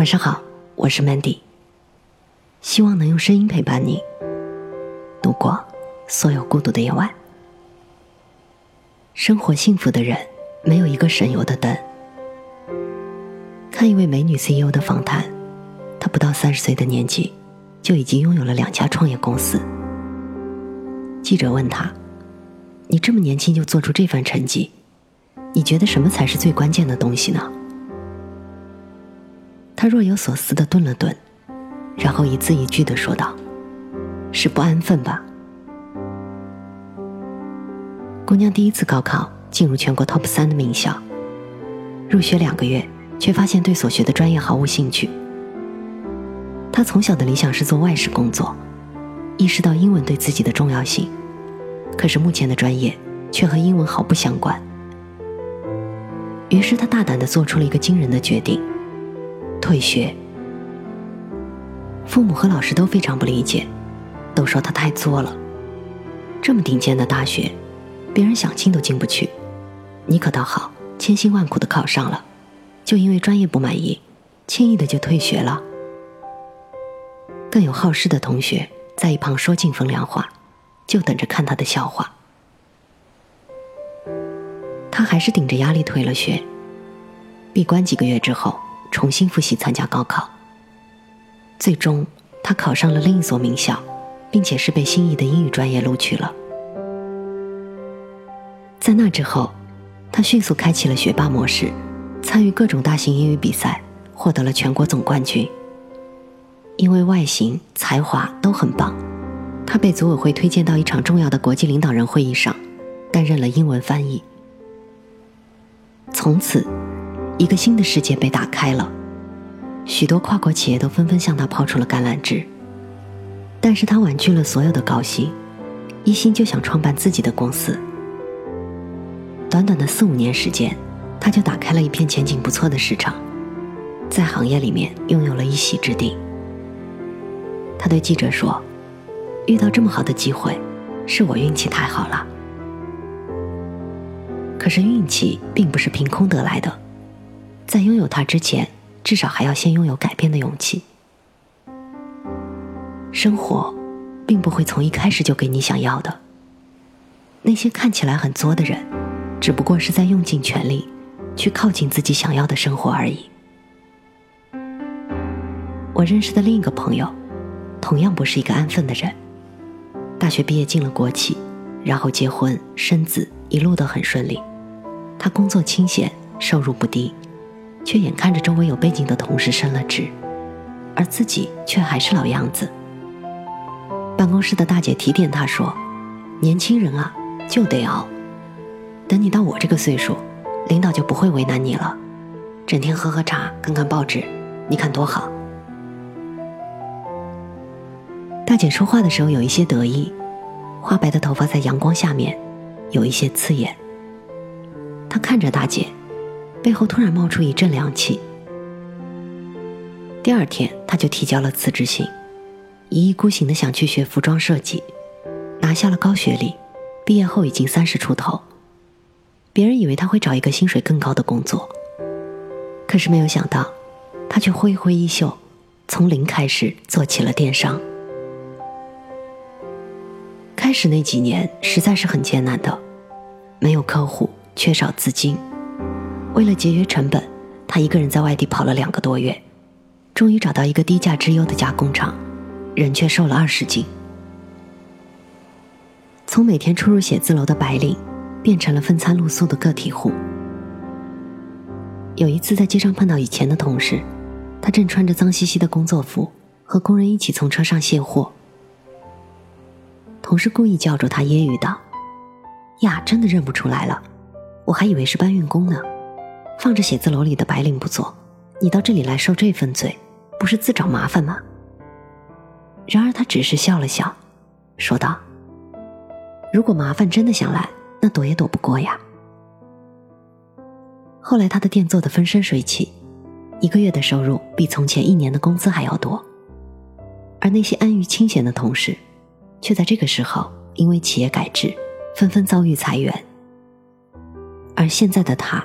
晚上好，我是 Mandy，希望能用声音陪伴你度过所有孤独的夜晚。生活幸福的人没有一个省油的灯。看一位美女 CEO 的访谈，她不到三十岁的年纪，就已经拥有了两家创业公司。记者问她：“你这么年轻就做出这番成绩，你觉得什么才是最关键的东西呢？”他若有所思的顿了顿，然后一字一句的说道：“是不安分吧。”姑娘第一次高考进入全国 top 三的名校，入学两个月，却发现对所学的专业毫无兴趣。她从小的理想是做外事工作，意识到英文对自己的重要性，可是目前的专业却和英文毫不相关。于是她大胆的做出了一个惊人的决定：退学。父母和老师都非常不理解，都说他太作了，这么顶尖的大学。别人想进都进不去，你可倒好，千辛万苦的考上了，就因为专业不满意，轻易的就退学了。更有好事的同学在一旁说尽风凉话，就等着看他的笑话。他还是顶着压力退了学，闭关几个月之后，重新复习参加高考。最终，他考上了另一所名校，并且是被心仪的英语专业录取了。在那之后，他迅速开启了学霸模式，参与各种大型英语比赛，获得了全国总冠军。因为外形、才华都很棒，他被组委会推荐到一场重要的国际领导人会议上，担任了英文翻译。从此，一个新的世界被打开了，许多跨国企业都纷纷向他抛出了橄榄枝。但是他婉拒了所有的高薪，一心就想创办自己的公司。短短的四五年时间，他就打开了一片前景不错的市场，在行业里面拥有了一席之地。他对记者说：“遇到这么好的机会，是我运气太好了。可是运气并不是凭空得来的，在拥有它之前，至少还要先拥有改变的勇气。生活，并不会从一开始就给你想要的。那些看起来很作的人。”只不过是在用尽全力，去靠近自己想要的生活而已。我认识的另一个朋友，同样不是一个安分的人。大学毕业进了国企，然后结婚生子，一路都很顺利。他工作清闲，收入不低，却眼看着周围有背景的同事升了职，而自己却还是老样子。办公室的大姐提点他说：“年轻人啊，就得熬。”等你到我这个岁数，领导就不会为难你了。整天喝喝茶，看看报纸，你看多好。大姐说话的时候有一些得意，花白的头发在阳光下面有一些刺眼。他看着大姐，背后突然冒出一阵凉气。第二天，他就提交了辞职信，一意孤行的想去学服装设计，拿下了高学历，毕业后已经三十出头。别人以为他会找一个薪水更高的工作，可是没有想到，他却挥挥衣袖，从零开始做起了电商。开始那几年实在是很艰难的，没有客户，缺少资金，为了节约成本，他一个人在外地跑了两个多月，终于找到一个低价之优的加工厂，人却瘦了二十斤。从每天出入写字楼的白领。变成了分餐露宿的个体户。有一次在街上碰到以前的同事，他正穿着脏兮兮的工作服，和工人一起从车上卸货。同事故意叫住他，揶揄道：“呀，真的认不出来了，我还以为是搬运工呢。放着写字楼里的白领不做，你到这里来受这份罪，不是自找麻烦吗？”然而他只是笑了笑，说道：“如果麻烦真的想来。”那躲也躲不过呀。后来他的店做得风生水起，一个月的收入比从前一年的工资还要多。而那些安于清闲的同事，却在这个时候因为企业改制，纷纷遭遇裁员。而现在的他，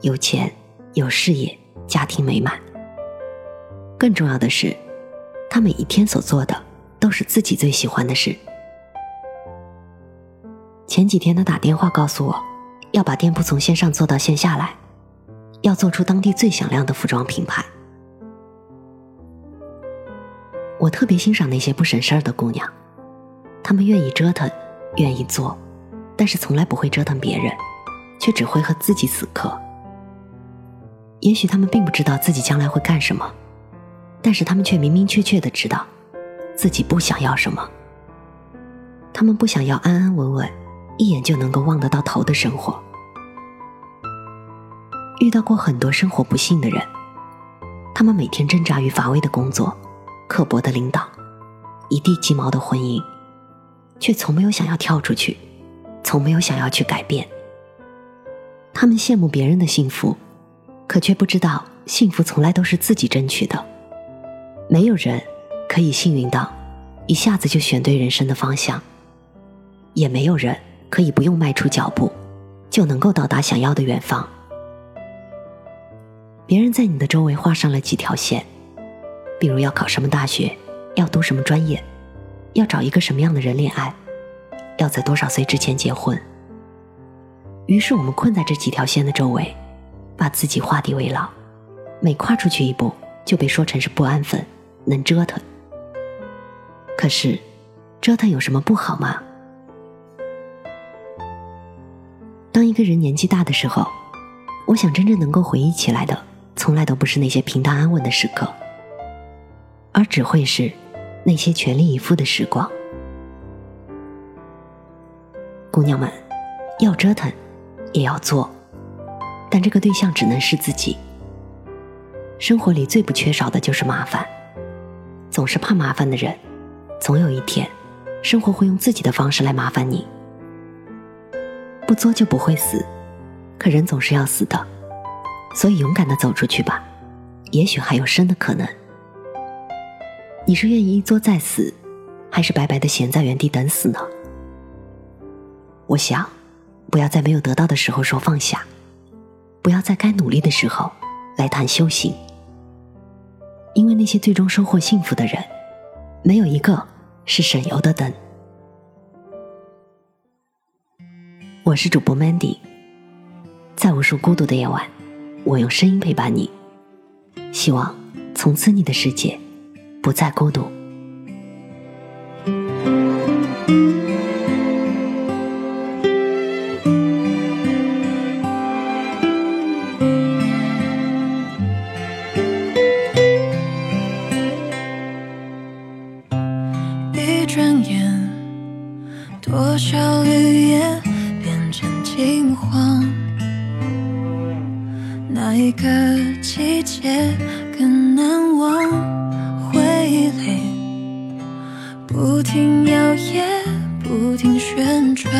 有钱有事业，家庭美满。更重要的是，他每一天所做的都是自己最喜欢的事。前几天他打电话告诉我，要把店铺从线上做到线下来，要做出当地最响亮的服装品牌。我特别欣赏那些不省事儿的姑娘，她们愿意折腾，愿意做，但是从来不会折腾别人，却只会和自己死磕。也许他们并不知道自己将来会干什么，但是他们却明明确确的知道，自己不想要什么。他们不想要安安稳稳。一眼就能够望得到头的生活，遇到过很多生活不幸的人，他们每天挣扎于乏味的工作、刻薄的领导、一地鸡毛的婚姻，却从没有想要跳出去，从没有想要去改变。他们羡慕别人的幸福，可却不知道幸福从来都是自己争取的。没有人可以幸运到一下子就选对人生的方向，也没有人。可以不用迈出脚步，就能够到达想要的远方。别人在你的周围画上了几条线，比如要考什么大学，要读什么专业，要找一个什么样的人恋爱，要在多少岁之前结婚。于是我们困在这几条线的周围，把自己画地为牢，每跨出去一步就被说成是不安分、能折腾。可是，折腾有什么不好吗？当一个人年纪大的时候，我想真正能够回忆起来的，从来都不是那些平淡安稳的时刻，而只会是那些全力以赴的时光。姑娘们，要折腾，也要做，但这个对象只能是自己。生活里最不缺少的就是麻烦，总是怕麻烦的人，总有一天，生活会用自己的方式来麻烦你。不作就不会死，可人总是要死的，所以勇敢的走出去吧，也许还有生的可能。你是愿意一作再死，还是白白的闲在原地等死呢？我想，不要在没有得到的时候说放下，不要在该努力的时候来谈修行，因为那些最终收获幸福的人，没有一个是省油的灯。我是主播 Mandy，在无数孤独的夜晚，我用声音陪伴你。希望从此你的世界不再孤独。停旋转，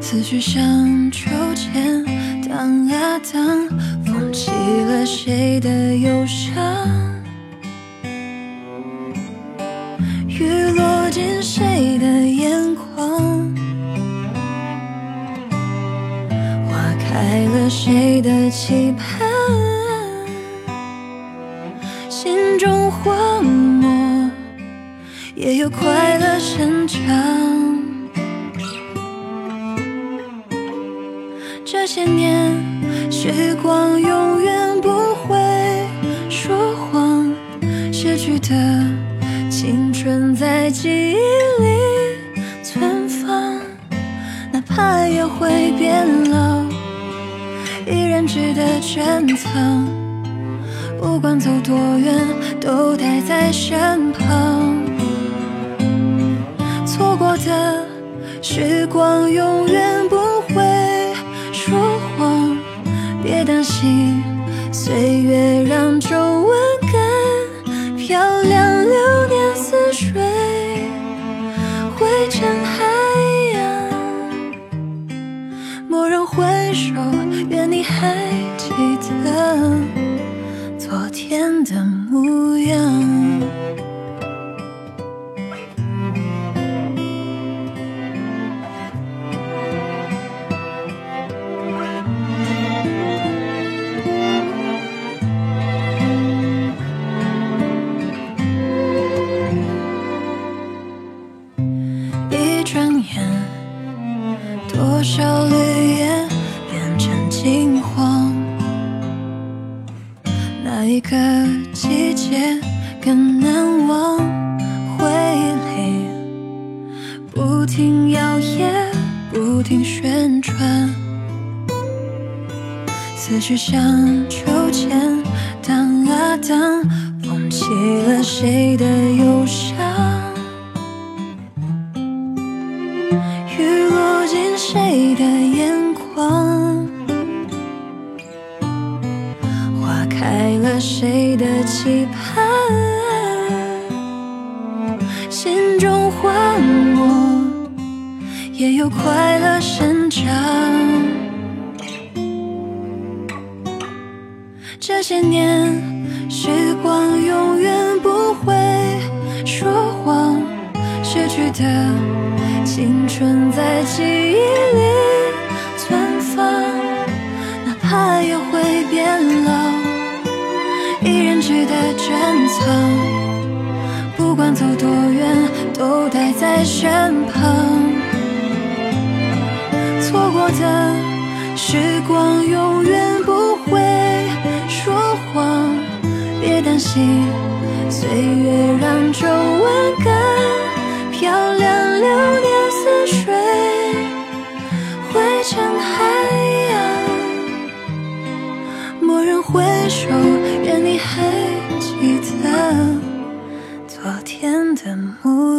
思绪像秋千荡啊荡，风起了谁的忧伤？雨落进谁的眼眶？花开了谁的期盼？心中荒漠，也有快乐生长。这些年，时光永远不会说谎，逝去的青春在记忆里存放，哪怕也会变老。依然值得珍藏，不管走多远，都待在身旁。错过的时光，永远不会说谎。别担心，岁月让哪一个季节更难忘？回忆里不停摇曳，不停旋转，思绪像秋千荡啊荡，放弃了谁的忧伤？雨落进谁的期盼？心中荒漠，也有快乐生长。这些年，时光永远不会说谎，逝去的青春在记忆里存放，哪怕也会变老，值得珍藏。不管走多远，都待在身旁。错过的时光永远不会说谎，别担心，岁月让皱纹更漂亮，流年似水，汇成海洋。蓦然回首，的目